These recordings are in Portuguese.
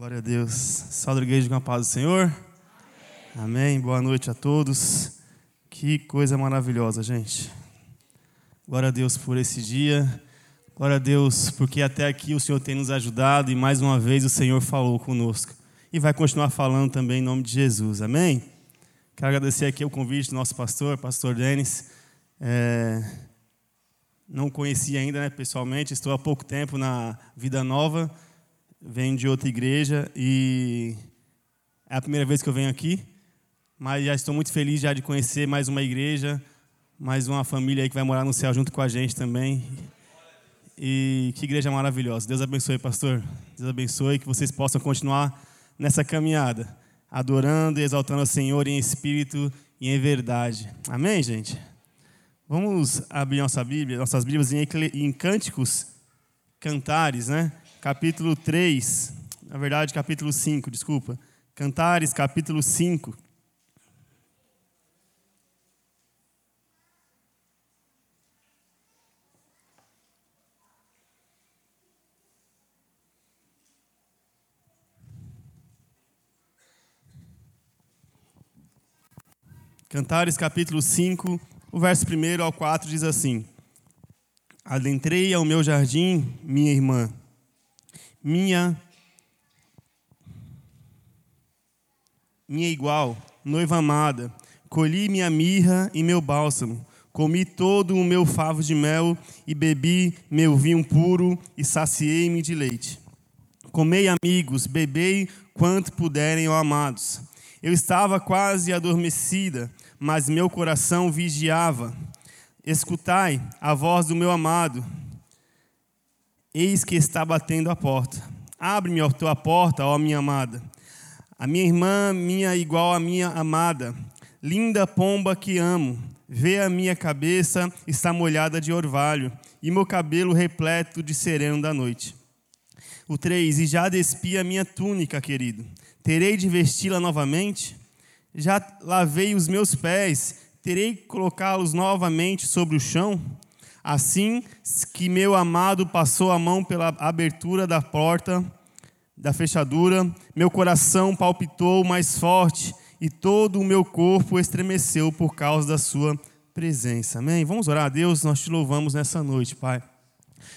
Glória a Deus. Salve igreja com a paz do Senhor. Amém. Amém. Boa noite a todos. Que coisa maravilhosa, gente. Glória a Deus por esse dia. Glória a Deus porque até aqui o Senhor tem nos ajudado e mais uma vez o Senhor falou conosco. E vai continuar falando também em nome de Jesus. Amém. Quero agradecer aqui o convite do nosso pastor, pastor Denis. É... Não conheci ainda né, pessoalmente, estou há pouco tempo na Vida Nova venho de outra igreja e é a primeira vez que eu venho aqui, mas já estou muito feliz já de conhecer mais uma igreja, mais uma família aí que vai morar no céu junto com a gente também. E que igreja maravilhosa. Deus abençoe, pastor. Deus abençoe que vocês possam continuar nessa caminhada, adorando e exaltando o Senhor em espírito e em verdade. Amém, gente? Vamos abrir nossa Bíblia, nossas Bíblias em, em cânticos, cantares, né? Capítulo 3, na verdade, capítulo 5, desculpa. Cantares, capítulo 5. Cantares capítulo 5, o verso 1 ao 4 diz assim: Adentrei ao meu jardim, minha irmã, minha minha igual, noiva amada, colhi minha mirra e meu bálsamo, comi todo o meu favo de mel e bebi meu vinho puro e saciei-me de leite. Comei, amigos, bebei quanto puderem, ó amados. Eu estava quase adormecida, mas meu coração vigiava. Escutai a voz do meu amado, Eis que está batendo a porta. Abre-me a tua porta, ó minha amada. A minha irmã, minha igual a minha amada. Linda pomba que amo. Vê a minha cabeça está molhada de orvalho e meu cabelo repleto de sereno da noite. O 3. E já despi a minha túnica, querido. Terei de vesti-la novamente? Já lavei os meus pés. Terei que colocá-los novamente sobre o chão? Assim que meu amado passou a mão pela abertura da porta, da fechadura, meu coração palpitou mais forte e todo o meu corpo estremeceu por causa da sua presença. Amém? Vamos orar a Deus, nós te louvamos nessa noite, Pai.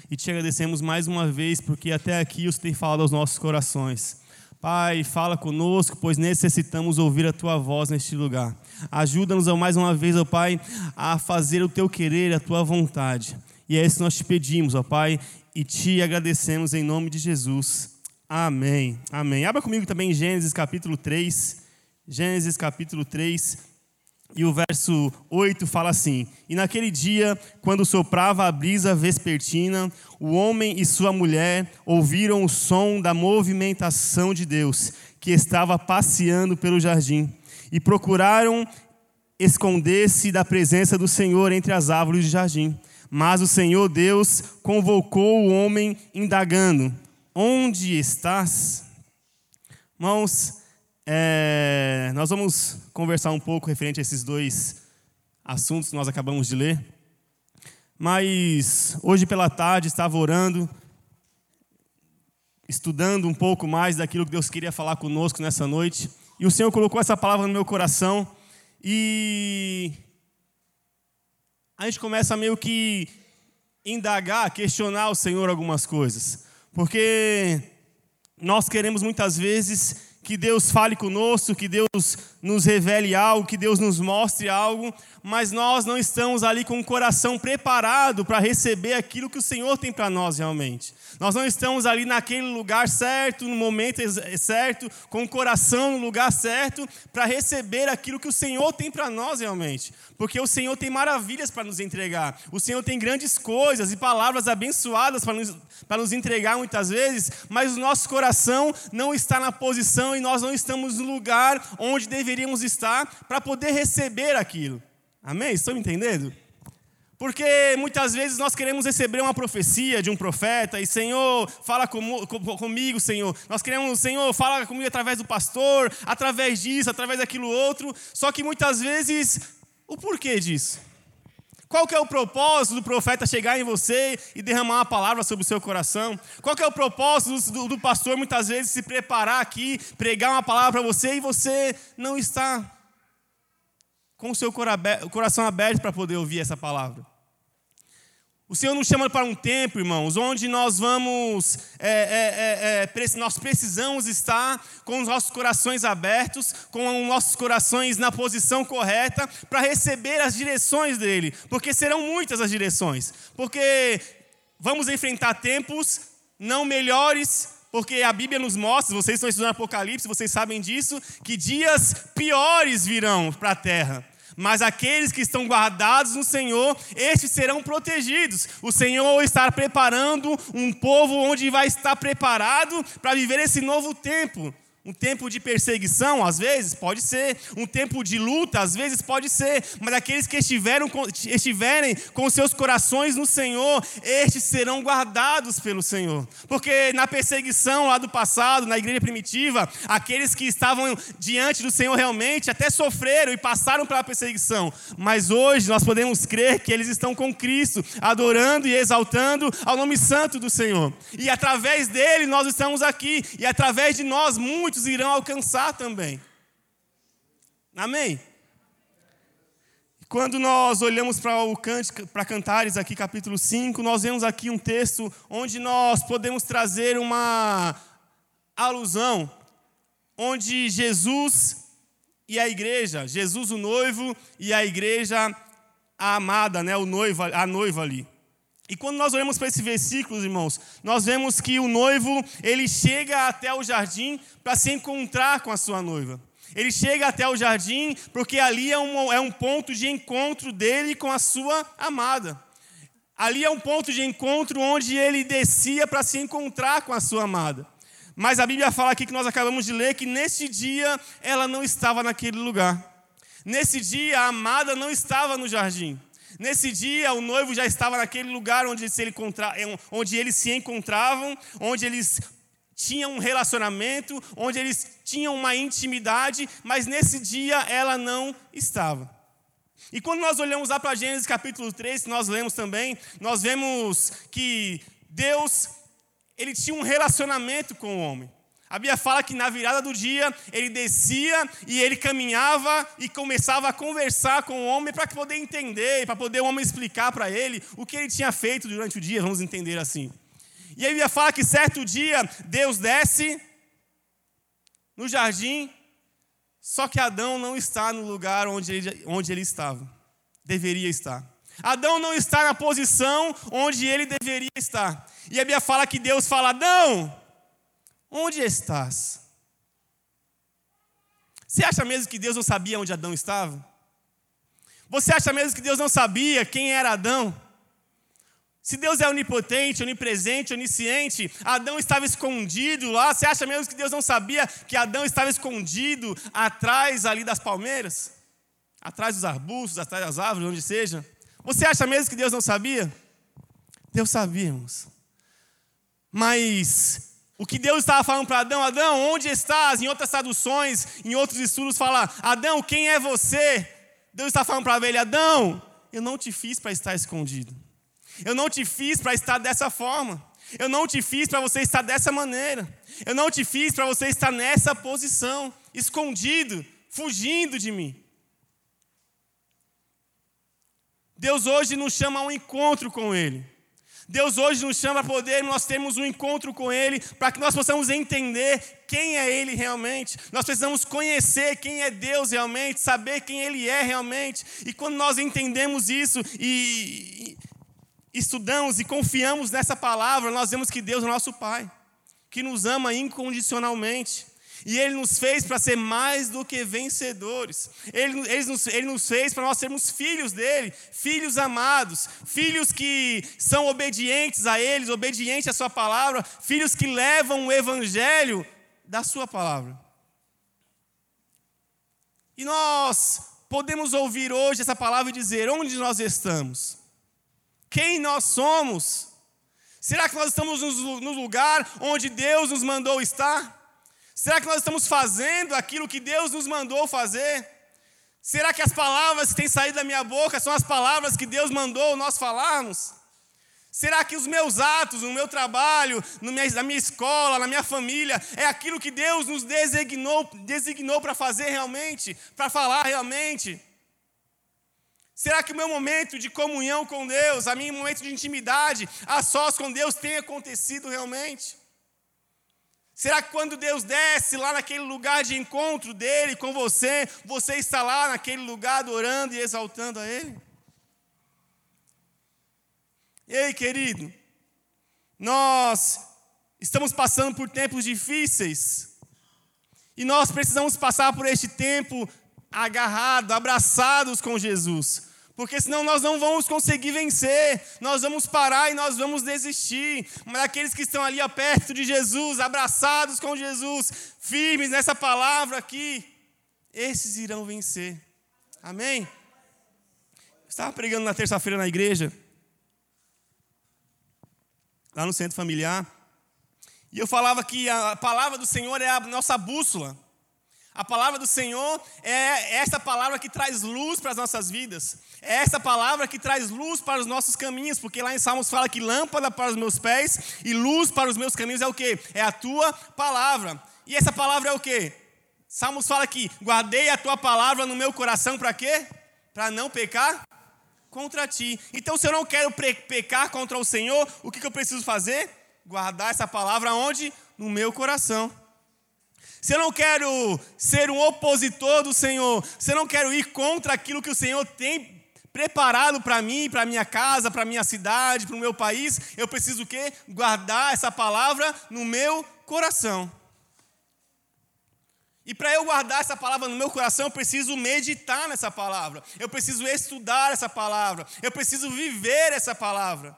E te agradecemos mais uma vez porque até aqui você tem falado aos nossos corações. Pai, fala conosco, pois necessitamos ouvir a tua voz neste lugar. Ajuda-nos mais uma vez, ó Pai, a fazer o teu querer, a tua vontade. E é isso que nós te pedimos, ó Pai, e te agradecemos em nome de Jesus. Amém. Amém. Abra comigo também Gênesis capítulo 3. Gênesis capítulo 3. E o verso 8 fala assim: E naquele dia, quando soprava a brisa vespertina, o homem e sua mulher ouviram o som da movimentação de Deus, que estava passeando pelo jardim, e procuraram esconder-se da presença do Senhor entre as árvores do jardim. Mas o Senhor Deus convocou o homem, indagando: Onde estás? Irmãos, é, nós vamos conversar um pouco referente a esses dois assuntos que nós acabamos de ler. Mas hoje pela tarde estava orando, estudando um pouco mais daquilo que Deus queria falar conosco nessa noite. E o Senhor colocou essa palavra no meu coração. E a gente começa meio que indagar, questionar o Senhor algumas coisas. Porque nós queremos muitas vezes que Deus fale conosco, que Deus nos revele algo, que Deus nos mostre algo, mas nós não estamos ali com o coração preparado para receber aquilo que o Senhor tem para nós realmente. Nós não estamos ali naquele lugar certo, no momento certo, com o coração no lugar certo, para receber aquilo que o Senhor tem para nós realmente. Porque o Senhor tem maravilhas para nos entregar, o Senhor tem grandes coisas e palavras abençoadas para nos, nos entregar muitas vezes, mas o nosso coração não está na posição e nós não estamos no lugar onde deveríamos estar para poder receber aquilo. Amém? Estão entendendo? Porque muitas vezes nós queremos receber uma profecia de um profeta e Senhor, fala com, com, comigo, Senhor. Nós queremos, Senhor, fala comigo através do pastor, através disso, através daquilo outro. Só que muitas vezes, o porquê disso? Qual que é o propósito do profeta chegar em você e derramar uma palavra sobre o seu coração? Qual que é o propósito do, do pastor muitas vezes se preparar aqui, pregar uma palavra para você e você não está com o seu coração aberto para poder ouvir essa palavra? O Senhor nos chama para um tempo, irmãos, onde nós vamos, é, é, é, é nós precisamos estar com os nossos corações abertos, com os nossos corações na posição correta, para receber as direções dele, porque serão muitas as direções, porque vamos enfrentar tempos não melhores, porque a Bíblia nos mostra, vocês estão estudando Apocalipse, vocês sabem disso, que dias piores virão para a terra. Mas aqueles que estão guardados no Senhor, estes serão protegidos. O Senhor está preparando um povo onde vai estar preparado para viver esse novo tempo. Um tempo de perseguição, às vezes, pode ser. Um tempo de luta, às vezes, pode ser. Mas aqueles que estiveram, estiverem com seus corações no Senhor, estes serão guardados pelo Senhor. Porque na perseguição lá do passado, na igreja primitiva, aqueles que estavam diante do Senhor realmente até sofreram e passaram pela perseguição. Mas hoje nós podemos crer que eles estão com Cristo, adorando e exaltando ao nome santo do Senhor. E através dele nós estamos aqui. E através de nós, muitos muitos irão alcançar também. Amém? Quando nós olhamos para o para Cantares aqui, capítulo 5, nós vemos aqui um texto onde nós podemos trazer uma alusão, onde Jesus e a igreja, Jesus o noivo e a igreja a amada, né, o noivo, a noiva ali. E quando nós olhamos para esse versículo, irmãos, nós vemos que o noivo, ele chega até o jardim para se encontrar com a sua noiva. Ele chega até o jardim porque ali é um, é um ponto de encontro dele com a sua amada. Ali é um ponto de encontro onde ele descia para se encontrar com a sua amada. Mas a Bíblia fala aqui que nós acabamos de ler que nesse dia ela não estava naquele lugar. Nesse dia a amada não estava no jardim. Nesse dia, o noivo já estava naquele lugar onde, se ele é onde eles se encontravam, onde eles tinham um relacionamento, onde eles tinham uma intimidade, mas nesse dia ela não estava. E quando nós olhamos lá para Gênesis capítulo 3, que nós lemos também, nós vemos que Deus, ele tinha um relacionamento com o homem. A Bíblia fala que na virada do dia ele descia e ele caminhava e começava a conversar com o homem para poder entender, para poder o homem explicar para ele o que ele tinha feito durante o dia, vamos entender assim. E a Bíblia fala que certo dia Deus desce no jardim, só que Adão não está no lugar onde ele, onde ele estava, deveria estar. Adão não está na posição onde ele deveria estar. E a Bíblia fala que Deus fala: Adão, Onde estás? Você acha mesmo que Deus não sabia onde Adão estava? Você acha mesmo que Deus não sabia quem era Adão? Se Deus é onipotente, onipresente, onisciente, Adão estava escondido lá. Você acha mesmo que Deus não sabia que Adão estava escondido atrás ali das palmeiras? Atrás dos arbustos, atrás das árvores, onde seja? Você acha mesmo que Deus não sabia? Deus sabíamos. Mas o que Deus estava falando para Adão, Adão, onde estás? Em outras traduções, em outros estudos, fala: Adão, quem é você? Deus está falando para ele: Adão, eu não te fiz para estar escondido. Eu não te fiz para estar dessa forma. Eu não te fiz para você estar dessa maneira. Eu não te fiz para você estar nessa posição, escondido, fugindo de mim. Deus hoje nos chama a um encontro com Ele. Deus hoje nos chama a poder, nós temos um encontro com Ele, para que nós possamos entender quem é Ele realmente. Nós precisamos conhecer quem é Deus realmente, saber quem Ele é realmente. E quando nós entendemos isso e, estudamos e confiamos nessa palavra, nós vemos que Deus é nosso Pai, que nos ama incondicionalmente. E Ele nos fez para ser mais do que vencedores. Ele, ele, nos, ele nos fez para nós sermos filhos dele, filhos amados, filhos que são obedientes a Ele, obedientes à Sua palavra, filhos que levam o Evangelho da Sua palavra. E nós podemos ouvir hoje essa palavra e dizer: onde nós estamos? Quem nós somos? Será que nós estamos no lugar onde Deus nos mandou estar? Será que nós estamos fazendo aquilo que Deus nos mandou fazer? Será que as palavras que têm saído da minha boca são as palavras que Deus mandou nós falarmos? Será que os meus atos, no meu trabalho, minha, na minha escola, na minha família, é aquilo que Deus nos designou, designou para fazer realmente, para falar realmente? Será que o meu momento de comunhão com Deus, a meu momento de intimidade, a sós com Deus, tem acontecido realmente? Será que quando Deus desce lá naquele lugar de encontro dele com você, você está lá naquele lugar adorando e exaltando a Ele? Ei, querido, nós estamos passando por tempos difíceis e nós precisamos passar por este tempo agarrado, abraçados com Jesus, porque senão nós não vamos conseguir vencer, nós vamos parar e nós vamos desistir. Mas aqueles que estão ali perto de Jesus, abraçados com Jesus, firmes nessa palavra aqui, esses irão vencer. Amém? Eu estava pregando na terça-feira na igreja lá no centro familiar. E eu falava que a palavra do Senhor é a nossa bússola. A palavra do Senhor é essa palavra que traz luz para as nossas vidas. É essa palavra que traz luz para os nossos caminhos, porque lá em Salmos fala que lâmpada para os meus pés e luz para os meus caminhos é o que? É a tua palavra. E essa palavra é o que? Salmos fala que guardei a tua palavra no meu coração para quê? Para não pecar contra ti. Então, se eu não quero pecar contra o Senhor, o que, que eu preciso fazer? Guardar essa palavra onde? No meu coração. Se eu não quero ser um opositor do Senhor, se eu não quero ir contra aquilo que o Senhor tem preparado para mim, para minha casa, para minha cidade, para o meu país, eu preciso o quê? Guardar essa palavra no meu coração. E para eu guardar essa palavra no meu coração, eu preciso meditar nessa palavra. Eu preciso estudar essa palavra. Eu preciso viver essa palavra.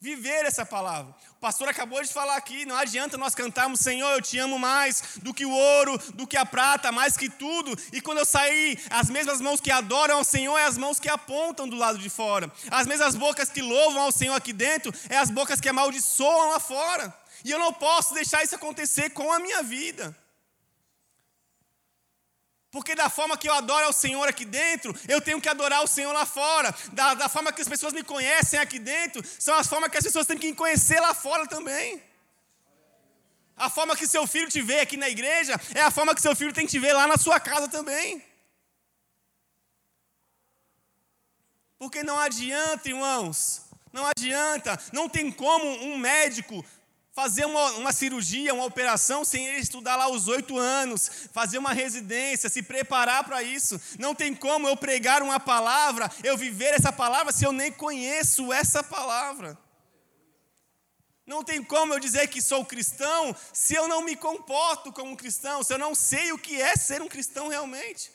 Viver essa palavra. Pastor acabou de falar aqui, não adianta nós cantarmos, Senhor, eu te amo mais do que o ouro, do que a prata, mais que tudo. E quando eu sair, as mesmas mãos que adoram ao Senhor é as mãos que apontam do lado de fora. As mesmas bocas que louvam ao Senhor aqui dentro é as bocas que amaldiçoam lá fora. E eu não posso deixar isso acontecer com a minha vida. Porque da forma que eu adoro ao Senhor aqui dentro, eu tenho que adorar o Senhor lá fora. Da, da forma que as pessoas me conhecem aqui dentro, são as formas que as pessoas têm que me conhecer lá fora também. A forma que seu filho te vê aqui na igreja é a forma que seu filho tem que te ver lá na sua casa também. Porque não adianta, irmãos, não adianta, não tem como um médico fazer uma, uma, cirurgia, uma operação, sem ele estudar lá os oito anos, fazer uma residência, se preparar para isso. Não tem como eu pregar uma palavra, eu viver essa palavra, se eu nem conheço essa palavra. Não tem como eu dizer que sou cristão se eu não me comporto como um cristão, se eu não sei o que é ser um cristão realmente.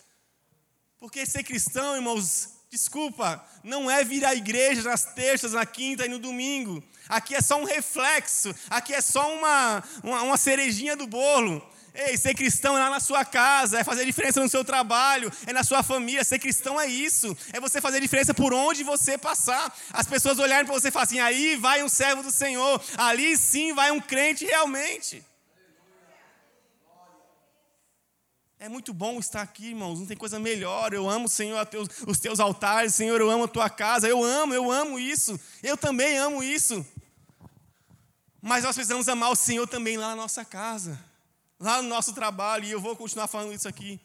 Porque ser cristão, irmãos, desculpa, não é vir à igreja nas terças, na quinta e no domingo. Aqui é só um reflexo, aqui é só uma, uma, uma cerejinha do bolo. Ei, ser cristão é lá na sua casa, é fazer diferença no seu trabalho, é na sua família. Ser cristão é isso, é você fazer diferença por onde você passar. As pessoas olharem para você e falarem assim: aí vai um servo do Senhor, ali sim vai um crente realmente. É muito bom estar aqui, irmãos. Não tem coisa melhor. Eu amo, Senhor, os teus altares. Senhor, eu amo a tua casa. Eu amo, eu amo isso. Eu também amo isso. Mas nós precisamos amar o Senhor também lá na nossa casa, lá no nosso trabalho. E eu vou continuar falando isso aqui.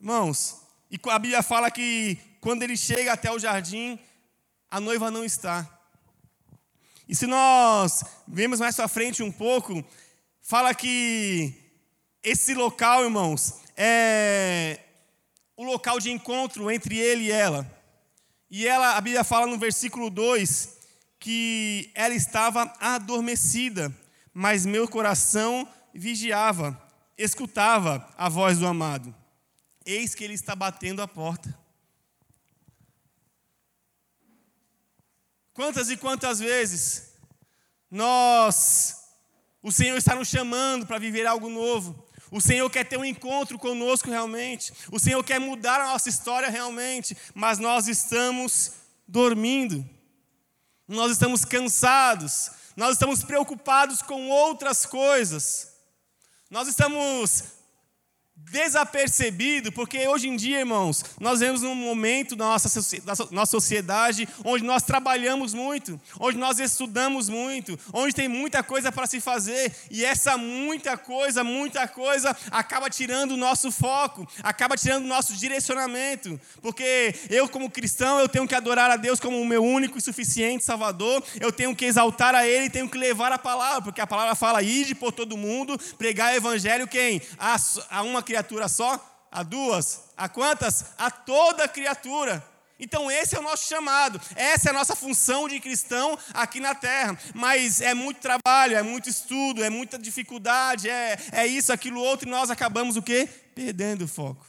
Irmãos, e a Bíblia fala que quando ele chega até o jardim, a noiva não está. E se nós vemos mais para frente um pouco, fala que esse local, irmãos, é o local de encontro entre ele e ela. E ela, a Bíblia fala no versículo 2 que ela estava adormecida, mas meu coração vigiava, escutava a voz do amado. Eis que ele está batendo a porta. Quantas e quantas vezes nós, o Senhor está nos chamando para viver algo novo, o Senhor quer ter um encontro conosco realmente. O Senhor quer mudar a nossa história realmente. Mas nós estamos dormindo. Nós estamos cansados. Nós estamos preocupados com outras coisas. Nós estamos desapercebido, porque hoje em dia, irmãos, nós vemos um momento da nossa, nossa sociedade onde nós trabalhamos muito, onde nós estudamos muito, onde tem muita coisa para se fazer, e essa muita coisa, muita coisa, acaba tirando o nosso foco, acaba tirando o nosso direcionamento, porque eu, como cristão, eu tenho que adorar a Deus como o meu único e suficiente Salvador, eu tenho que exaltar a Ele, tenho que levar a palavra, porque a palavra fala, ide por todo mundo, pregar o evangelho, quem? A, a uma criatura só? A duas? A quantas? A toda criatura. Então, esse é o nosso chamado, essa é a nossa função de cristão aqui na terra. Mas é muito trabalho, é muito estudo, é muita dificuldade, é, é isso, aquilo, outro, e nós acabamos o quê? Perdendo o foco.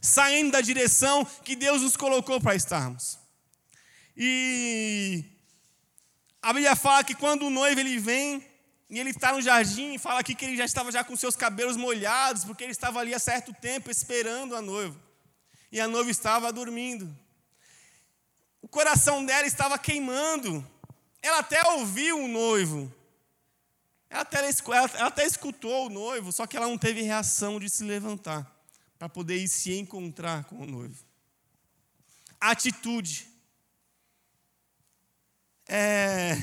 Saindo da direção que Deus nos colocou para estarmos. E a Bíblia fala que quando o noivo ele vem, e ele está no jardim e fala aqui que ele já estava já com seus cabelos molhados, porque ele estava ali há certo tempo esperando a noiva. E a noiva estava dormindo. O coração dela estava queimando. Ela até ouviu o noivo. Ela até, ela até escutou o noivo, só que ela não teve reação de se levantar para poder ir se encontrar com o noivo. Atitude. É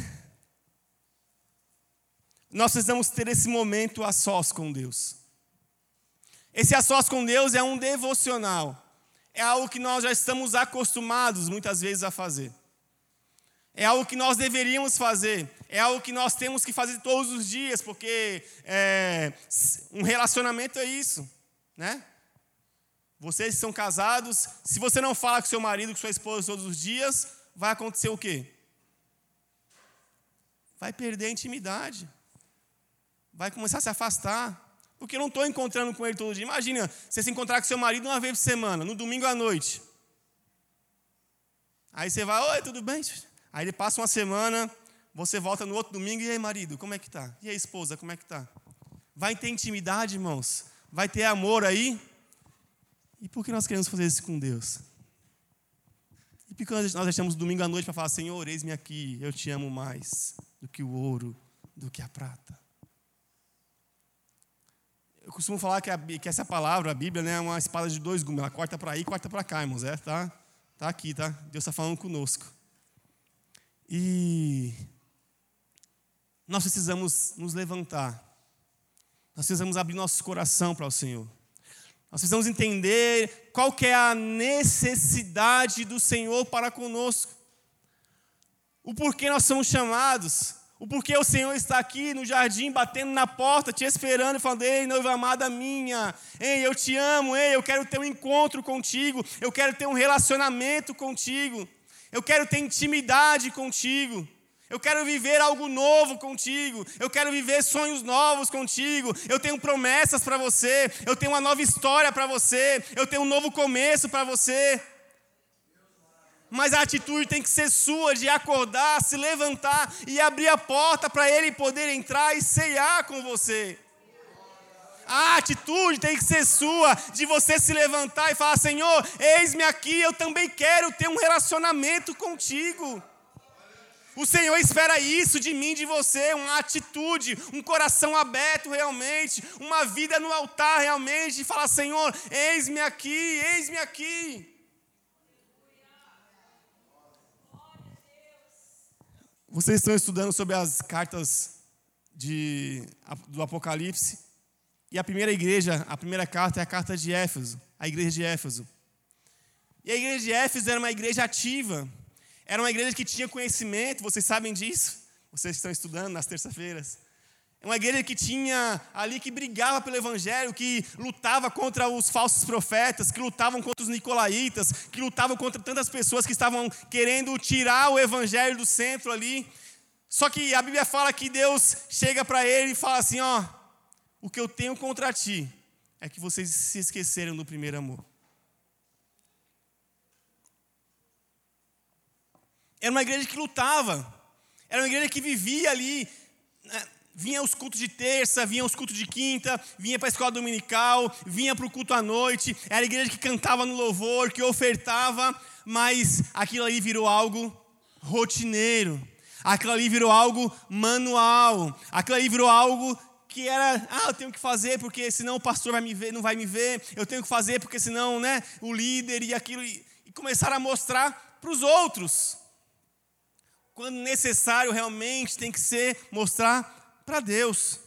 nós precisamos ter esse momento a sós com Deus. Esse a sós com Deus é um devocional. É algo que nós já estamos acostumados muitas vezes a fazer. É algo que nós deveríamos fazer. É algo que nós temos que fazer todos os dias, porque é, um relacionamento é isso, né? Vocês são casados, se você não fala com seu marido, com sua esposa todos os dias, vai acontecer o quê? Vai perder a intimidade vai começar a se afastar. Porque eu não estou encontrando com ele todo dia. Imagina você se encontrar com seu marido uma vez por semana, no domingo à noite. Aí você vai, oi, tudo bem? Aí ele passa uma semana, você volta no outro domingo, e aí, marido, como é que tá? E aí, esposa, como é que tá? Vai ter intimidade, irmãos? Vai ter amor aí? E por que nós queremos fazer isso com Deus? E por que nós deixamos domingo à noite para falar, Senhor, eis-me aqui, eu te amo mais do que o ouro, do que a prata? Eu costumo falar que, a, que, essa palavra, a Bíblia, né, é uma espada de dois gumes. Ela corta para aí e corta para cá, irmãos. É, tá, tá aqui, tá? Deus está falando conosco. E nós precisamos nos levantar. Nós precisamos abrir nosso coração para o Senhor. Nós precisamos entender qual que é a necessidade do Senhor para conosco. O porquê nós somos chamados. O porquê o Senhor está aqui no jardim, batendo na porta, te esperando e falando: Ei, noiva amada minha, ei, eu te amo, ei, eu quero ter um encontro contigo, eu quero ter um relacionamento contigo, eu quero ter intimidade contigo, eu quero viver algo novo contigo, eu quero viver sonhos novos contigo, eu tenho promessas para você, eu tenho uma nova história para você, eu tenho um novo começo para você mas a atitude tem que ser sua de acordar, se levantar e abrir a porta para ele poder entrar e ceiar com você. A atitude tem que ser sua de você se levantar e falar: Senhor, eis-me aqui, eu também quero ter um relacionamento contigo. O Senhor espera isso de mim, de você, uma atitude, um coração aberto realmente, uma vida no altar realmente, e falar: Senhor, eis-me aqui, eis-me aqui. Vocês estão estudando sobre as cartas de, do Apocalipse. E a primeira igreja, a primeira carta é a carta de Éfeso, a igreja de Éfeso. E a igreja de Éfeso era uma igreja ativa. Era uma igreja que tinha conhecimento, vocês sabem disso? Vocês estão estudando nas terças-feiras. Uma igreja que tinha ali, que brigava pelo evangelho, que lutava contra os falsos profetas, que lutavam contra os nicolaítas, que lutavam contra tantas pessoas que estavam querendo tirar o evangelho do centro ali. Só que a Bíblia fala que Deus chega para ele e fala assim: Ó, o que eu tenho contra ti é que vocês se esqueceram do primeiro amor. Era uma igreja que lutava, era uma igreja que vivia ali né, vinha os cultos de terça, vinha os cultos de quinta, vinha para a escola dominical, vinha para o culto à noite, era a igreja que cantava no louvor, que ofertava, mas aquilo ali virou algo rotineiro, aquilo ali virou algo manual, aquilo ali virou algo que era, ah, eu tenho que fazer porque senão o pastor vai me ver, não vai me ver, eu tenho que fazer porque senão, né, o líder e aquilo, e começaram a mostrar para os outros. Quando necessário, realmente tem que ser mostrar para Deus.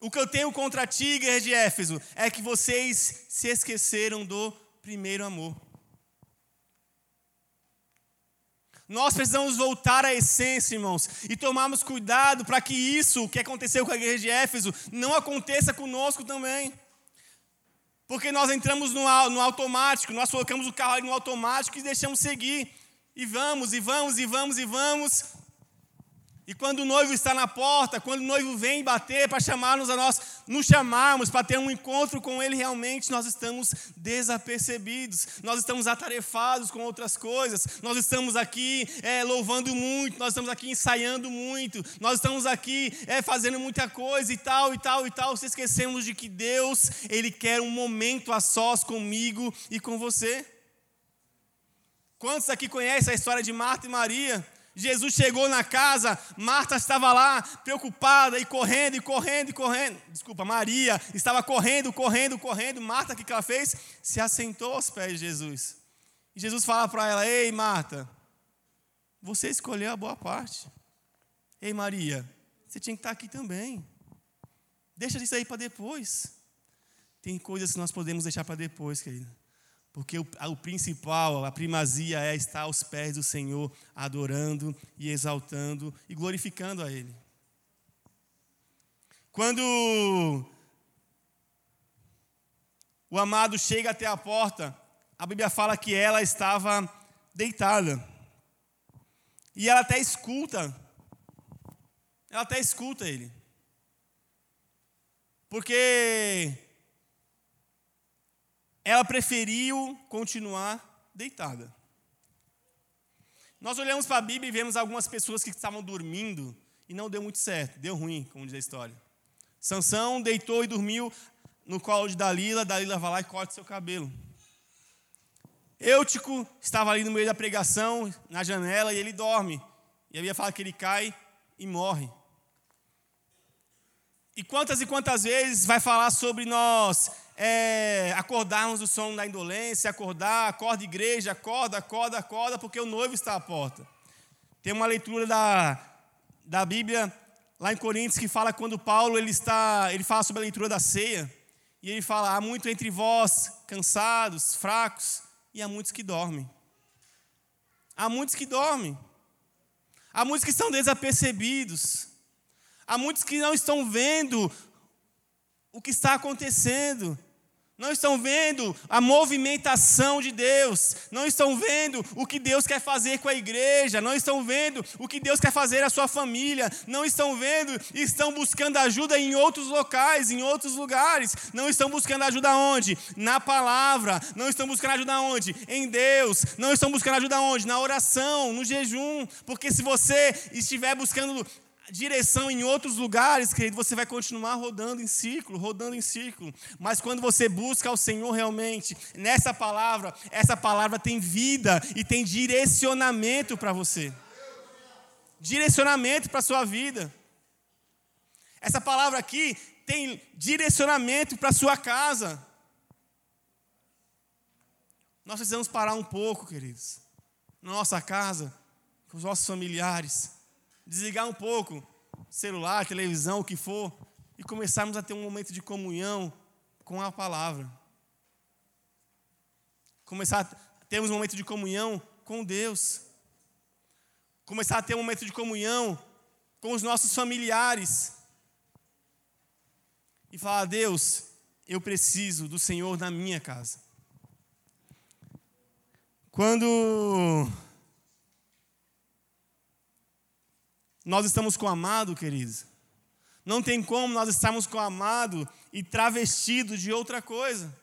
O que eu tenho contra ti, igreja de Éfeso, é que vocês se esqueceram do primeiro amor. Nós precisamos voltar à essência, irmãos, e tomarmos cuidado para que isso que aconteceu com a igreja de Éfeso não aconteça conosco também. Porque nós entramos no, no automático, nós colocamos o carro no automático e deixamos seguir. E vamos, e vamos, e vamos, e vamos, e quando o noivo está na porta, quando o noivo vem bater para chamar-nos a nós, nos chamarmos para ter um encontro com ele, realmente nós estamos desapercebidos, nós estamos atarefados com outras coisas, nós estamos aqui é, louvando muito, nós estamos aqui ensaiando muito, nós estamos aqui é, fazendo muita coisa e tal, e tal, e tal. Se esquecemos de que Deus, Ele quer um momento a sós comigo e com você. Quantos aqui conhecem a história de Marta e Maria? Jesus chegou na casa, Marta estava lá, preocupada e correndo, e correndo, e correndo. Desculpa, Maria estava correndo, correndo, correndo. Marta, o que ela fez? Se assentou aos pés de Jesus. E Jesus fala para ela: Ei, Marta, você escolheu a boa parte. Ei, Maria, você tinha que estar aqui também. Deixa isso aí para depois. Tem coisas que nós podemos deixar para depois, querida. Porque o, o, principal, a primazia é estar aos pés do Senhor, adorando e exaltando e glorificando a Ele. Quando o amado chega até a porta, a Bíblia fala que ela estava deitada. E ela até escuta. Ela até escuta ele. Porque ela preferiu continuar deitada. Nós olhamos para a Bíblia e vemos algumas pessoas que estavam dormindo e não deu muito certo, deu ruim, como diz a história. Sansão deitou e dormiu no colo de Dalila, Dalila vai lá e corta seu cabelo. Eutico estava ali no meio da pregação, na janela, e ele dorme. E a Bíblia fala que ele cai e morre. E quantas e quantas vezes vai falar sobre nós é, acordarmos do sono da indolência, acordar, acorda igreja, acorda, acorda, acorda, porque o noivo está à porta. Tem uma leitura da, da Bíblia lá em Coríntios que fala quando Paulo ele está, ele fala sobre a leitura da ceia, e ele fala: há muito entre vós cansados, fracos, e há muitos que dormem. Há muitos que dormem. Há muitos que estão desapercebidos. Há muitos que não estão vendo o que está acontecendo não estão vendo a movimentação de Deus, não estão vendo o que Deus quer fazer com a igreja, não estão vendo o que Deus quer fazer a sua família, não estão vendo, estão buscando ajuda em outros locais, em outros lugares, não estão buscando ajuda onde? Na palavra, não estão buscando ajuda onde? Em Deus, não estão buscando ajuda onde? Na oração, no jejum, porque se você estiver buscando direção em outros lugares, querido, você vai continuar rodando em círculo, rodando em círculo. Mas quando você busca o Senhor realmente, nessa palavra, essa palavra tem vida e tem direcionamento para você. Direcionamento para a sua vida. Essa palavra aqui tem direcionamento para a sua casa. Nós precisamos parar um pouco, queridos, na nossa casa, com os nossos familiares desligar um pouco celular, televisão, o que for, e começarmos a ter um momento de comunhão com a palavra. Começar a termos um momento de comunhão com Deus. Começar a ter um momento de comunhão com os nossos familiares. E falar: Deus, eu preciso do Senhor na minha casa. Quando nós estamos com o amado, queridos. Não tem como nós estarmos com o amado e travestido de outra coisa.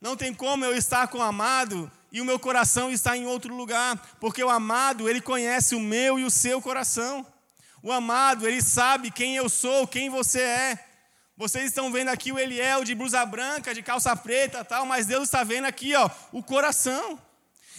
Não tem como eu estar com o amado e o meu coração está em outro lugar, porque o amado, ele conhece o meu e o seu coração. O amado, ele sabe quem eu sou, quem você é. Vocês estão vendo aqui o Eliel de blusa branca, de calça preta, tal, mas Deus está vendo aqui, ó, o coração.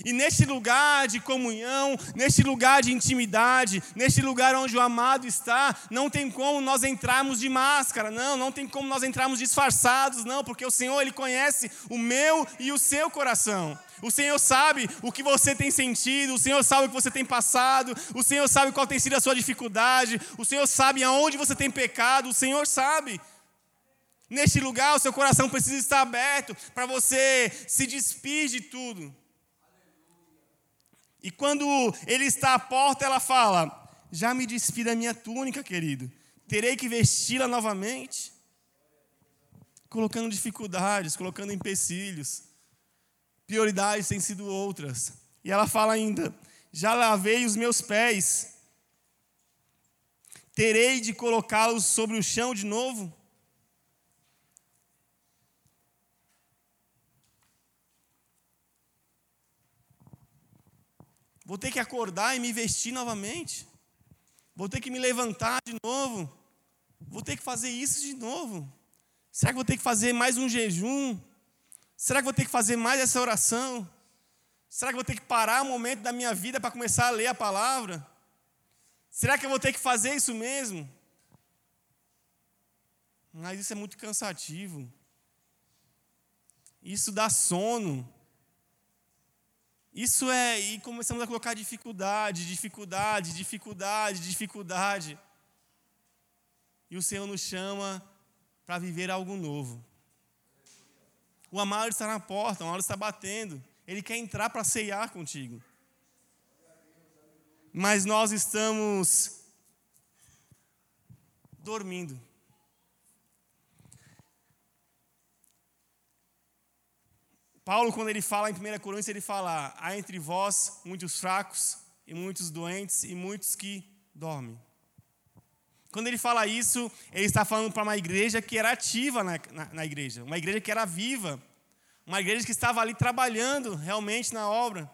E neste lugar de comunhão, neste lugar de intimidade, neste lugar onde o amado está, não tem como nós entrarmos de máscara, não, não tem como nós entrarmos disfarçados, não, porque o Senhor, Ele conhece o meu e o seu coração. O Senhor sabe o que você tem sentido, o Senhor sabe o que você tem passado, o Senhor sabe qual tem sido a sua dificuldade, o Senhor sabe aonde você tem pecado, o Senhor sabe. Neste lugar, o seu coração precisa estar aberto para você se despir de tudo. E quando ele está à porta, ela fala: Já me desfi da minha túnica, querido. Terei que vesti-la novamente. Colocando dificuldades, colocando empecilhos. Prioridades têm sido outras. E ela fala ainda: Já lavei os meus pés. Terei de colocá-los sobre o chão de novo? Vou ter que acordar e me vestir novamente. Vou ter que me levantar de novo. Vou ter que fazer isso de novo. Será que vou ter que fazer mais um jejum? Será que vou ter que fazer mais essa oração? Será que vou ter que parar um momento da minha vida para começar a ler a palavra? Será que eu vou ter que fazer isso mesmo? Mas isso é muito cansativo. Isso dá sono. Isso é, e começamos a colocar dificuldade, dificuldade, dificuldade, dificuldade. E o Senhor nos chama para viver algo novo. O amado está na porta, o amado está batendo. Ele quer entrar para ceiar contigo. Mas nós estamos dormindo. Paulo, quando ele fala em 1 Coríntios, ele fala: há entre vós muitos fracos e muitos doentes e muitos que dormem. Quando ele fala isso, ele está falando para uma igreja que era ativa na, na, na, igreja, uma igreja que era viva, uma igreja que estava ali trabalhando realmente na obra.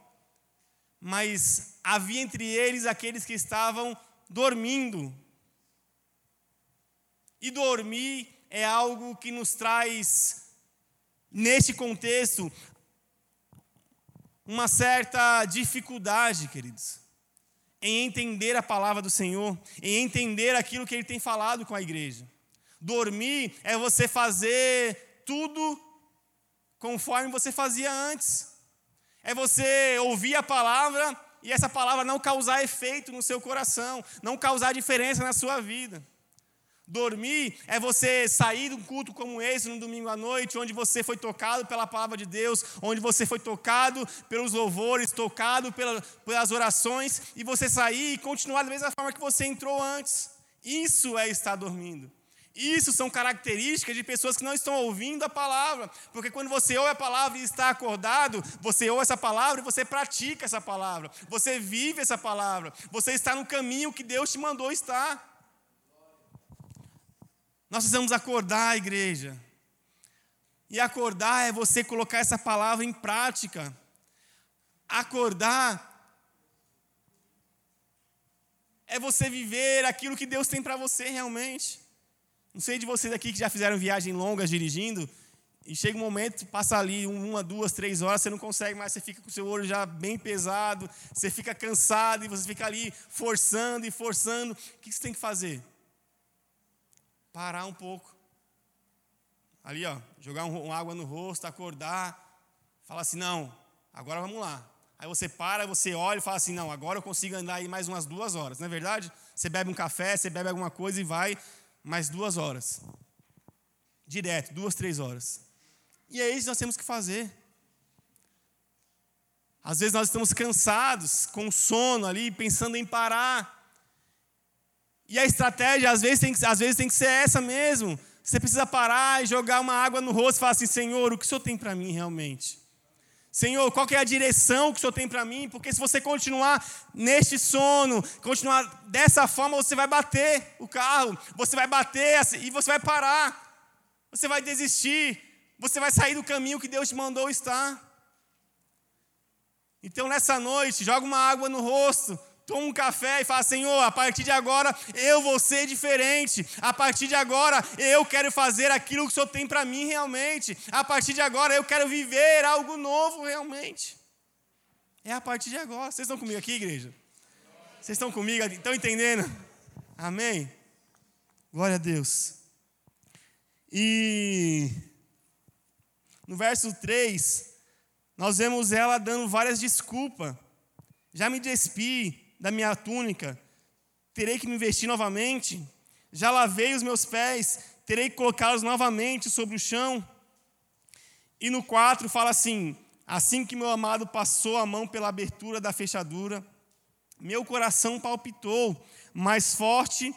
Mas havia entre eles aqueles que estavam dormindo. E dormir é algo que nos traz neste contexto, uma certa dificuldade, queridos, em entender a palavra do Senhor, em entender aquilo que Ele tem falado com a igreja. Dormir é você fazer tudo conforme você fazia antes. É você ouvir a palavra e essa palavra não causar efeito no seu coração, não causar diferença na sua vida. Dormir é você sair de um culto como esse no domingo à noite, onde você foi tocado pela palavra de Deus, onde você foi tocado pelos louvores, tocado pela, pelas orações, e você sair e continuar da mesma forma que você entrou antes. Isso é estar dormindo. Isso são características de pessoas que não estão ouvindo a palavra, porque quando você ouve a palavra e está acordado, você ouve essa palavra e você pratica essa palavra, você vive essa palavra, você está no caminho que Deus te mandou estar. Nós precisamos acordar, igreja. E acordar é você colocar essa palavra em prática. Acordar é você viver aquilo que Deus tem para você realmente. Não sei de vocês aqui que já fizeram viagem longas dirigindo, e chega um momento, passa ali uma, duas, três horas, você não consegue mais, você fica com o seu olho já bem pesado, você fica cansado e você fica ali forçando e forçando. O que você tem que fazer? Parar um pouco. Ali, ó, jogar um, água no rosto, acordar, falar assim: não, agora vamos lá. Aí você para, você olha e fala assim: não, agora eu consigo andar aí mais umas duas horas, não é verdade? Você bebe um café, você bebe alguma coisa e vai mais duas horas. Direto, duas, três horas. E é isso que nós temos que fazer. Às vezes nós estamos cansados, com sono ali, pensando em parar. E a estratégia, às vezes, tem que, às vezes, tem que ser essa mesmo. Você precisa parar e jogar uma água no rosto e falar assim: Senhor, o que o Senhor tem para mim realmente? Senhor, qual é a direção que o Senhor tem para mim? Porque se você continuar neste sono, continuar dessa forma, você vai bater o carro, você vai bater e você vai parar. Você vai desistir, você vai sair do caminho que Deus te mandou estar. Então, nessa noite, joga uma água no rosto, toma um café e fala: Senhor, a partir de agora eu vou ser diferente. A partir de agora eu quero fazer aquilo que o Senhor tem para mim realmente. A partir de agora eu quero viver algo novo realmente. É a partir de agora. Vocês estão comigo aqui, igreja? Vocês estão comigo? Estão entendendo? Amém? Glória a Deus. E no verso 3, nós vemos ela dando várias desculpas. Já me despi da minha túnica, terei que me vestir novamente. Já lavei os meus pés, terei que colocá-los novamente sobre o chão. E no 4 fala assim: Assim que meu amado passou a mão pela abertura da fechadura, meu coração palpitou mais forte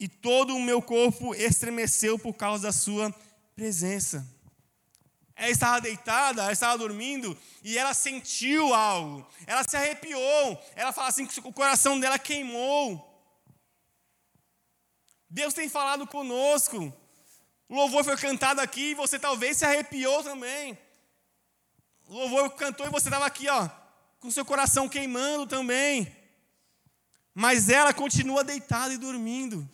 e todo o meu corpo estremeceu por causa da sua presença. Ela estava deitada, ela estava dormindo e ela sentiu algo. Ela se arrepiou. Ela fala assim que o coração dela queimou. Deus tem falado conosco. O louvor foi cantado aqui e você talvez se arrepiou também. O louvor cantou e você estava aqui, ó, com seu coração queimando também. Mas ela continua deitada e dormindo.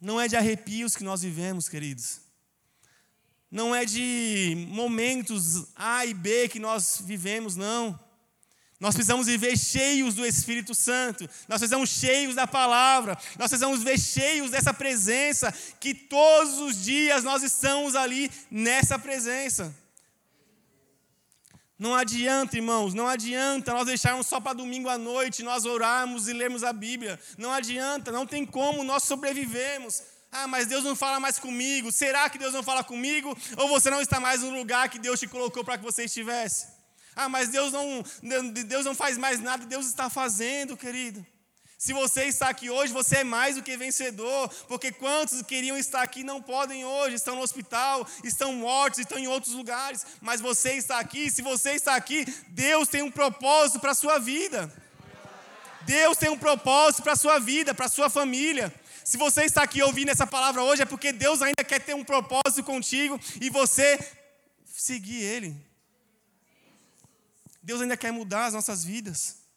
Não é de arrepios que nós vivemos, queridos. Não é de momentos A e B que nós vivemos, não. Nós precisamos viver cheios do Espírito Santo, nós precisamos cheios da palavra, nós precisamos ver cheios dessa presença, que todos os dias nós estamos ali nessa presença. Não adianta, irmãos, não adianta nós deixarmos só para domingo à noite, nós orarmos e lermos a Bíblia. Não adianta, não tem como nós sobrevivemos. Ah, mas Deus não fala mais comigo. Será que Deus não fala comigo? Ou você não está mais no lugar que Deus te colocou para que você estivesse? Ah, mas Deus não, Deus não faz mais nada, Deus está fazendo, querido. Se você está aqui hoje, você é mais do que vencedor, porque quantos queriam estar aqui não podem hoje, estão no hospital, estão mortos, estão em outros lugares, mas você está aqui, se você está aqui, Deus tem um propósito para a sua vida. Deus tem um propósito para a sua vida, para a sua família. Se você está aqui ouvindo essa palavra hoje, é porque Deus ainda quer ter um propósito contigo e você seguir Ele. Deus ainda quer mudar as nossas vidas.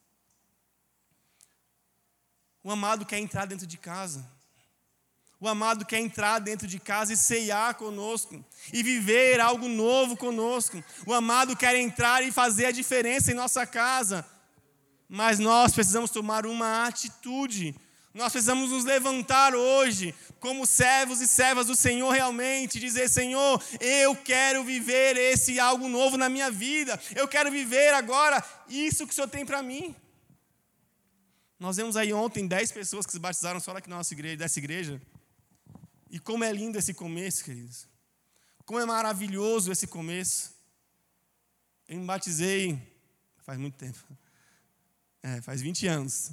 O amado quer entrar dentro de casa. O amado quer entrar dentro de casa e ceiar conosco, e viver algo novo conosco. O amado quer entrar e fazer a diferença em nossa casa. Mas nós precisamos tomar uma atitude. Nós precisamos nos levantar hoje, como servos e servas do Senhor, realmente, dizer: Senhor, eu quero viver esse algo novo na minha vida. Eu quero viver agora isso que o Senhor tem para mim. Nós vemos aí ontem 10 pessoas que se batizaram só aqui na nossa igreja, dessa igreja. E como é lindo esse começo, queridos. Como é maravilhoso esse começo. Eu me batizei faz muito tempo. É, faz 20 anos.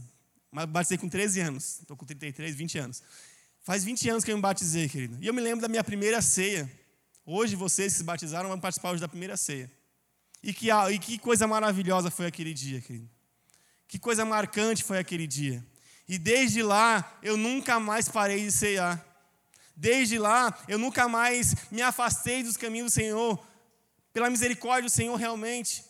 Mas batizei com 13 anos. Estou com 33, 20 anos. Faz 20 anos que eu me batizei, querido. E eu me lembro da minha primeira ceia. Hoje vocês que se batizaram vão participar hoje da primeira ceia. E que, e que coisa maravilhosa foi aquele dia, querido. Que coisa marcante foi aquele dia. E desde lá eu nunca mais parei de ceiar. Desde lá eu nunca mais me afastei dos caminhos do Senhor, pela misericórdia do Senhor realmente,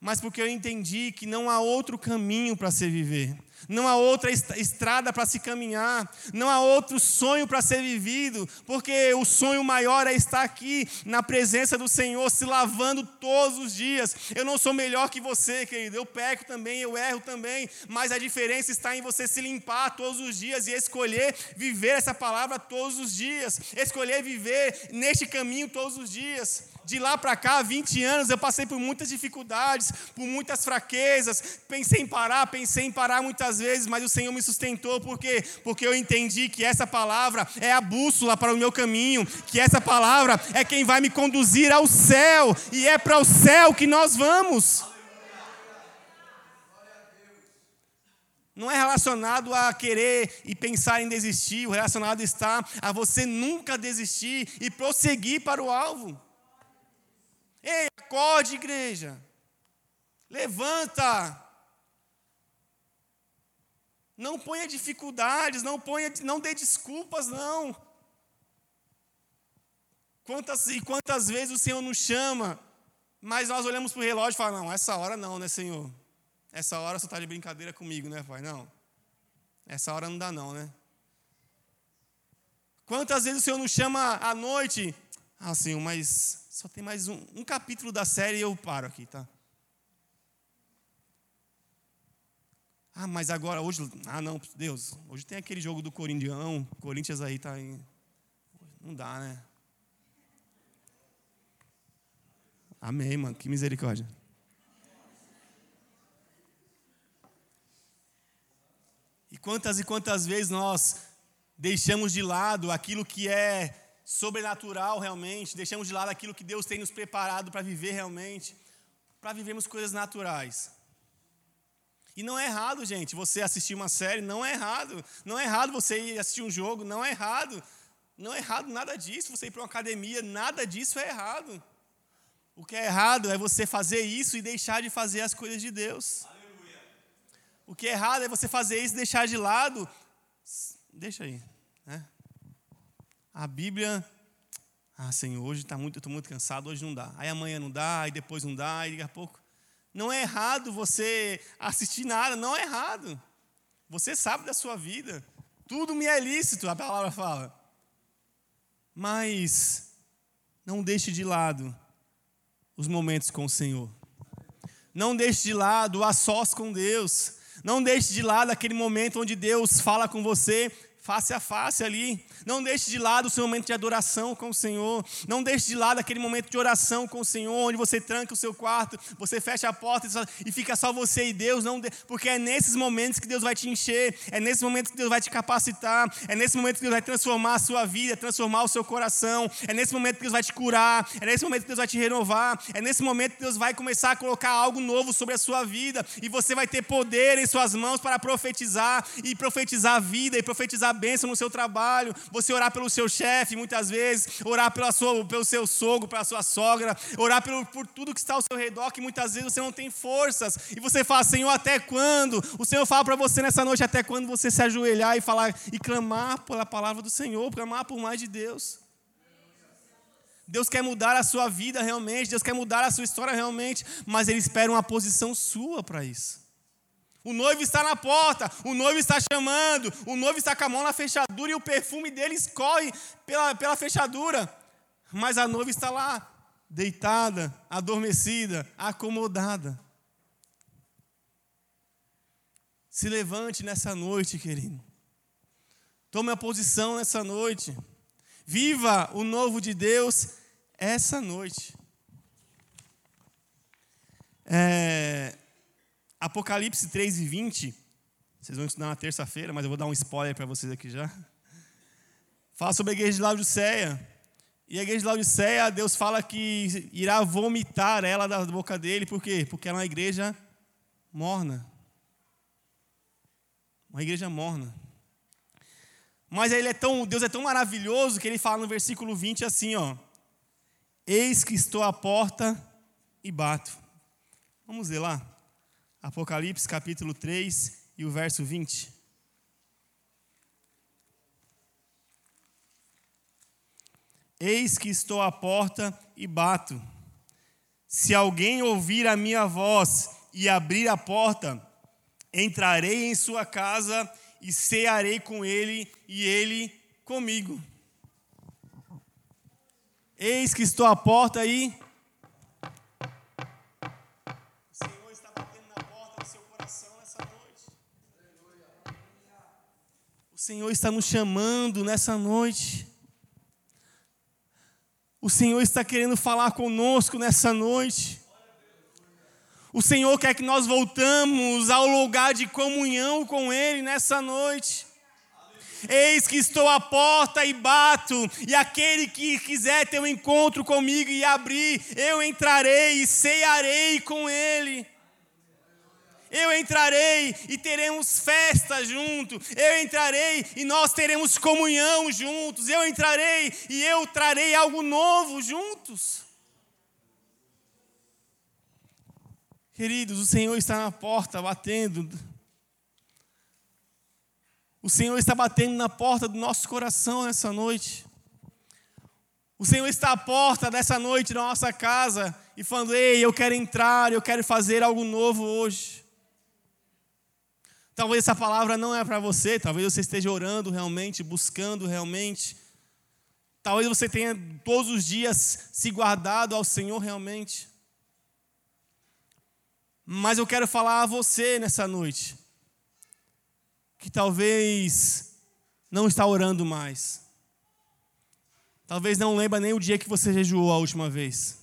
mas porque eu entendi que não há outro caminho para se viver não há outra estrada para se caminhar, não há outro sonho para ser vivido, porque o sonho maior é estar aqui na presença do Senhor, se lavando todos os dias. Eu não sou melhor que você, querido, eu peco também, eu erro também, mas a diferença está em você se limpar todos os dias e escolher viver essa palavra todos os dias, escolher viver neste caminho todos os dias de lá para cá, 20 anos, eu passei por muitas dificuldades, por muitas fraquezas. Pensei em parar, pensei em parar muitas vezes, mas o Senhor me sustentou. Por quê? Porque eu entendi que essa palavra é a bússola para o meu caminho, que essa palavra é quem vai me conduzir ao céu, e é para o céu que nós vamos. Não é relacionado a querer e pensar em desistir, o relacionado está a você nunca desistir e prosseguir para o alvo. Ei, acorde, igreja. Levanta. Não ponha dificuldades, não ponha, não dê desculpas, não. Quantas e quantas vezes o Senhor nos chama, mas nós olhamos para o relógio e falamos, não, essa hora não, né, Senhor? Essa hora você está de brincadeira comigo, né, Pai? Não. Essa hora não dá, não, né? Quantas vezes o Senhor nos chama à noite? Ah, Senhor, mas Só tem mais um, um capítulo da série e eu paro aqui, tá? Ah, mas agora, hoje. Ah, não, Deus. Hoje tem aquele jogo do Corinthians. Corinthians aí tá em. Não dá, né? Amém, mano. Que misericórdia. E quantas e quantas vezes nós deixamos de lado aquilo que é sobrenatural realmente, deixamos de lado aquilo que Deus tem nos preparado para viver realmente, para vivermos coisas naturais. E não é errado, gente, você assistir uma série, não é errado. Não é errado você ir assistir um jogo, não é errado. Não é errado nada disso, você ir para uma academia, nada disso é errado. O que é errado é você fazer isso e deixar de fazer as coisas de Deus. Aleluia. O que é errado é você fazer isso e deixar de lado. Deixa aí. Né? A Bíblia. Ah, Senhor, hoje tá muito, eu estou muito cansado, hoje não dá. Aí amanhã não dá, aí depois não dá, aí daqui a pouco. Não é errado você assistir nada, não é errado. Você sabe da sua vida. Tudo me é lícito, a palavra fala. Mas não deixe de lado os momentos com o Senhor. Não deixe de lado a sós com Deus. Não deixe de lado aquele momento onde Deus fala com você face a face ali. Não deixe de lado o seu momento de adoração com o Senhor. Não deixe de lado aquele momento de oração com o Senhor, onde você tranca o seu quarto, você fecha a porta e fica só você e Deus. Não de... Porque é nesses momentos que Deus vai te encher, é nesses momentos que Deus vai te capacitar, é nesse momento que Deus vai transformar a sua vida, transformar o seu coração, é nesse momento que Deus vai te curar, é nesse momento que Deus vai te renovar, é nesse momento que Deus vai começar a colocar algo novo sobre a sua vida e você vai ter poder em suas mãos para profetizar e profetizar a vida e profetizar a bênção no seu trabalho, você orar pelo seu chefe muitas vezes, orar pela sua, pelo seu sogro, pela sua sogra, orar pelo, por tudo que está ao seu redor, que muitas vezes você não tem forças, e você fala, Senhor, até quando? O Senhor fala para você nessa noite, até quando você se ajoelhar e falar e clamar pela palavra do Senhor, clamar por mais de Deus. Deus quer mudar a sua vida realmente, Deus quer mudar a sua história realmente, mas Ele espera uma posição sua para isso. O noivo está na porta, o noivo está chamando, o noivo está com a mão na fechadura e o perfume dele escorre pela, pela fechadura. Mas a noiva está lá, deitada, adormecida, acomodada. Se levante nessa noite, querido. Tome a posição nessa noite. Viva o novo de Deus essa noite. É, Apocalipse 3 e 20, vocês vão estudar na terça-feira, mas eu vou dar um spoiler para vocês aqui já. Fala sobre a igreja de Laodiceia. E a igreja de Laodiceia, Deus fala que irá vomitar ela da boca dele, por quê? Porque ela é uma igreja morna. Uma igreja morna. Mas ele é tão, Deus é tão maravilhoso que ele fala no versículo 20 assim, ó: Eis que estou à porta e bato. Vamos ver lá. Apocalipse capítulo 3 e o verso 20. Eis que estou à porta e bato. Se alguém ouvir a minha voz e abrir a porta, entrarei em sua casa e cearei com ele e ele comigo. Eis que estou à porta e Senhor está nos chamando nessa noite. O Senhor está querendo falar conosco nessa noite. O Senhor quer que nós voltamos ao lugar de comunhão com Ele nessa noite. Eis que estou à porta e bato, e aquele que quiser ter um encontro comigo e abrir, eu entrarei e cearei com Ele eu entrarei e teremos festa junto, eu entrarei e nós teremos comunhão juntos, eu entrarei e eu trarei algo novo juntos. Queridos, o Senhor está na porta batendo. O Senhor está batendo na porta do nosso coração nessa noite. O Senhor está à porta dessa noite da nossa casa e falando: Ei, eu quero entrar, eu quero fazer algo novo hoje. Talvez essa palavra não é para você, talvez você esteja orando realmente, buscando realmente. Talvez você tenha todos os dias se guardado ao Senhor realmente. Mas eu quero falar a você nessa noite, que talvez não está orando mais. Talvez não lembra nem o dia que você jejuou a última vez.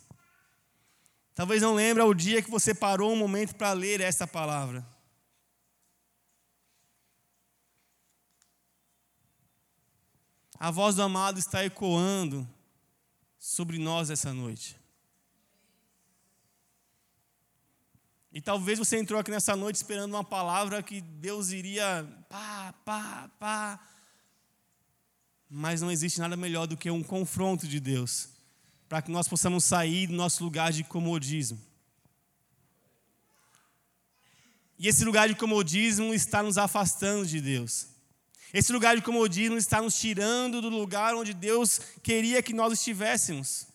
Talvez não lembra o dia que você parou um momento para ler essa palavra. A voz do amado está ecoando sobre nós essa noite. E talvez você entrou aqui nessa noite esperando uma palavra que Deus iria pá, pá, pá. Mas não existe nada melhor do que um confronto de Deus, para que nós possamos sair do nosso lugar de comodismo. E esse lugar de comodismo está nos afastando de Deus. Esse lugar de comodismo está nos tirando do lugar onde Deus queria que nós estivéssemos.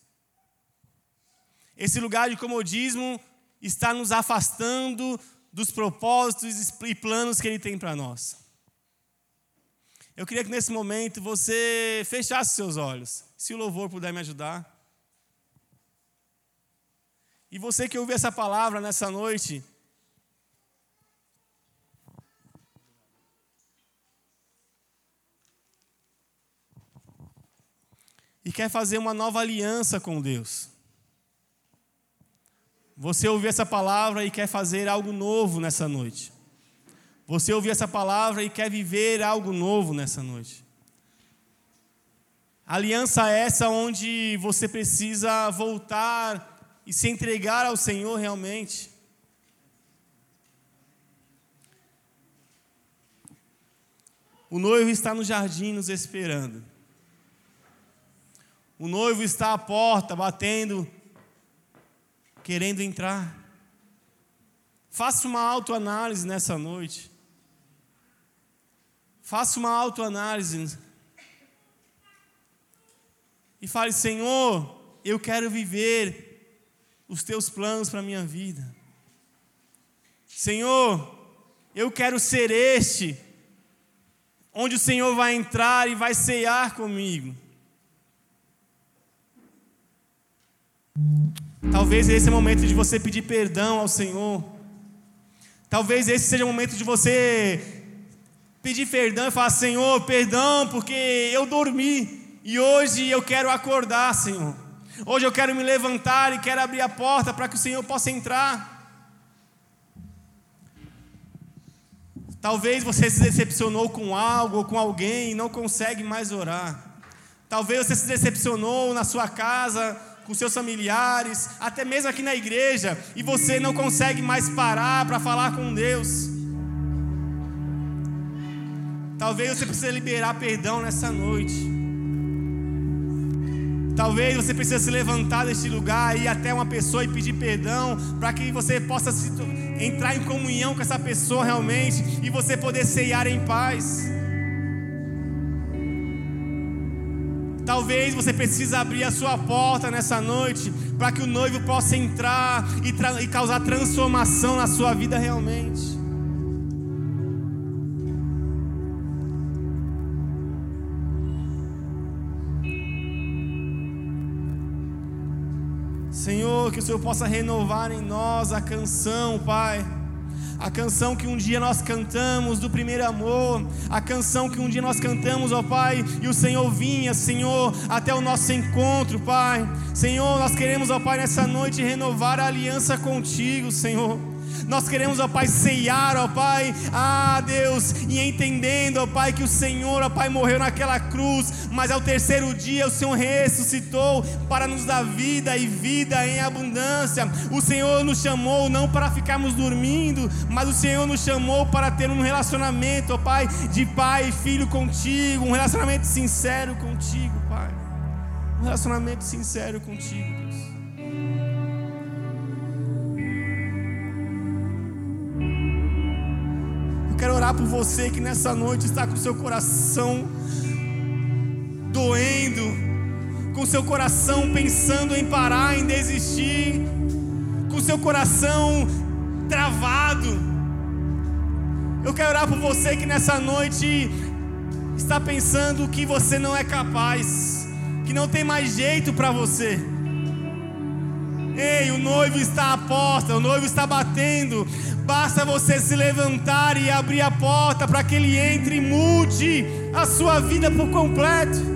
Esse lugar de comodismo está nos afastando dos propósitos e planos que Ele tem para nós. Eu queria que nesse momento você fechasse seus olhos, se o louvor puder me ajudar. E você que ouviu essa palavra nessa noite, e quer fazer uma nova aliança com Deus. Você ouviu essa palavra e quer fazer algo novo nessa noite. Você ouviu essa palavra e quer viver algo novo nessa noite. Aliança essa onde você precisa voltar e se entregar ao Senhor realmente. O noivo está no jardim nos esperando. O noivo está à porta, batendo, querendo entrar. Faça uma autoanálise nessa noite. Faça uma autoanálise. E fale: Senhor, eu quero viver os teus planos para a minha vida. Senhor, eu quero ser este, onde o Senhor vai entrar e vai cear comigo. Talvez esse é o momento de você pedir perdão ao Senhor. Talvez esse seja o momento de você pedir perdão e falar: Senhor, perdão, porque eu dormi e hoje eu quero acordar, Senhor. Hoje eu quero me levantar e quero abrir a porta para que o Senhor possa entrar. Talvez você se decepcionou com algo ou com alguém e não consegue mais orar. Talvez você se decepcionou na sua casa com seus familiares, até mesmo aqui na igreja, e você não consegue mais parar para falar com Deus. Talvez você precise liberar perdão nessa noite. Talvez você precise se levantar deste lugar e ir até uma pessoa e pedir perdão para que você possa se, entrar em comunhão com essa pessoa realmente e você poder ceiar em paz. Talvez você precise abrir a sua porta nessa noite para que o noivo possa entrar e, e causar transformação na sua vida realmente. Senhor, que o Senhor possa renovar em nós a canção, Pai a canção que um dia nós cantamos do primeiro amor, a canção que um dia nós cantamos, ó Pai, e o Senhor vinha, Senhor, até o nosso encontro, Pai. Senhor, nós queremos, ó Pai, nessa noite renovar a aliança contigo, Senhor. Nós queremos, ó Pai, ceiar, ó Pai, ah Deus, e entendendo, ó Pai, que o Senhor, ó Pai, morreu naquela cruz, mas ao terceiro dia o Senhor ressuscitou para nos dar vida e vida em abundância. O Senhor nos chamou não para ficarmos dormindo, mas o Senhor nos chamou para ter um relacionamento, ó Pai, de pai e filho contigo, um relacionamento sincero contigo, Pai. Um relacionamento sincero contigo, quero orar por você que nessa noite está com seu coração doendo, com seu coração pensando em parar, em desistir, com seu coração travado. Eu quero orar por você que nessa noite está pensando que você não é capaz, que não tem mais jeito para você. Ei, o noivo está à porta, o noivo está batendo. Basta você se levantar e abrir a porta para que ele entre e mude a sua vida por completo.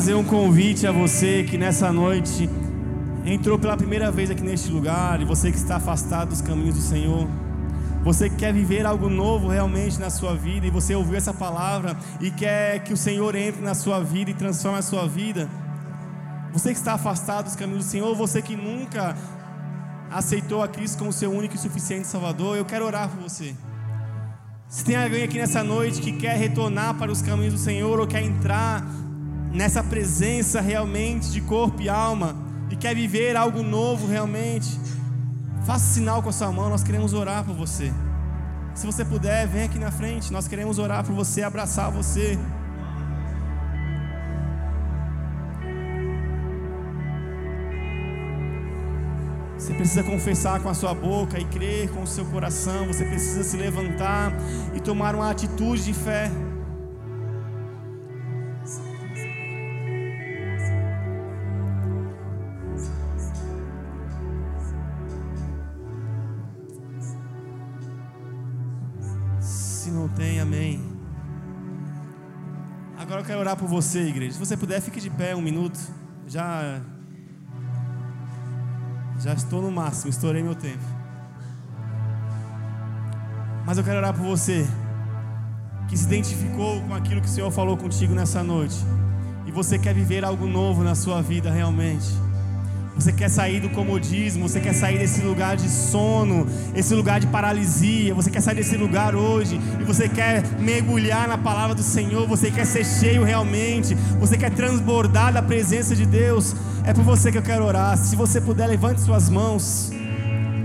Fazer um convite a você que nessa noite entrou pela primeira vez aqui neste lugar e você que está afastado dos caminhos do Senhor. Você que quer viver algo novo realmente na sua vida e você ouviu essa palavra e quer que o Senhor entre na sua vida e transforme a sua vida. Você que está afastado dos caminhos do Senhor, você que nunca aceitou a Cristo como seu único e suficiente Salvador, eu quero orar por você. Se tem alguém aqui nessa noite que quer retornar para os caminhos do Senhor ou quer entrar nessa presença realmente de corpo e alma e quer viver algo novo realmente, faça sinal com a sua mão, nós queremos orar por você. Se você puder, vem aqui na frente, nós queremos orar por você, abraçar você. Você precisa confessar com a sua boca e crer com o seu coração. Você precisa se levantar e tomar uma atitude de fé. Quero orar por você, igreja. Se você puder, fique de pé um minuto. Já já estou no máximo, estourei meu tempo. Mas eu quero orar por você que se identificou com aquilo que o Senhor falou contigo nessa noite e você quer viver algo novo na sua vida realmente. Você quer sair do comodismo, você quer sair desse lugar de sono, esse lugar de paralisia, você quer sair desse lugar hoje e você quer mergulhar na palavra do Senhor, você quer ser cheio realmente, você quer transbordar da presença de Deus. É por você que eu quero orar. Se você puder, levante suas mãos.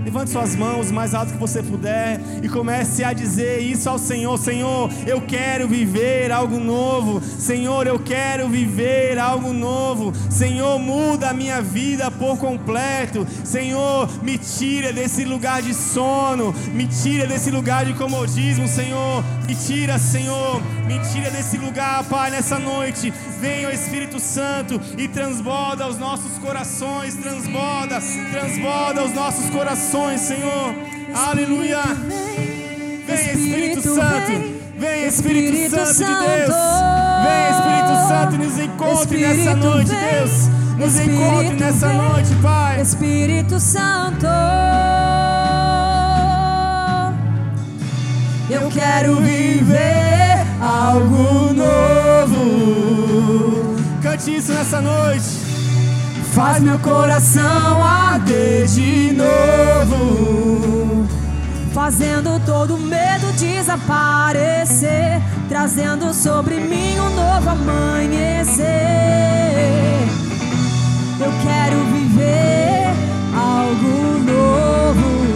Levante suas mãos mais alto que você puder e comece a dizer isso ao Senhor: Senhor, eu quero viver algo novo. Senhor, eu quero viver algo novo. Senhor, muda a minha vida por completo. Senhor, me tira desse lugar de sono, me tira desse lugar de comodismo, Senhor. Me tira, Senhor, me tira desse lugar, Pai, nessa noite. Venha o Espírito Santo e transborda os nossos corações, transborda, transborda os nossos corações, Senhor. Aleluia. Vem Espírito Santo. Vem Espírito Santo de Deus. Vem Espírito Santo, nos encontre nessa noite, Deus. Nos encontre nessa noite, Pai. Espírito Santo. Eu quero viver algo novo. Cante isso nessa noite. Faz meu coração arder de novo. Fazendo todo medo desaparecer. Trazendo sobre mim um novo amanhecer. Eu quero viver algo novo.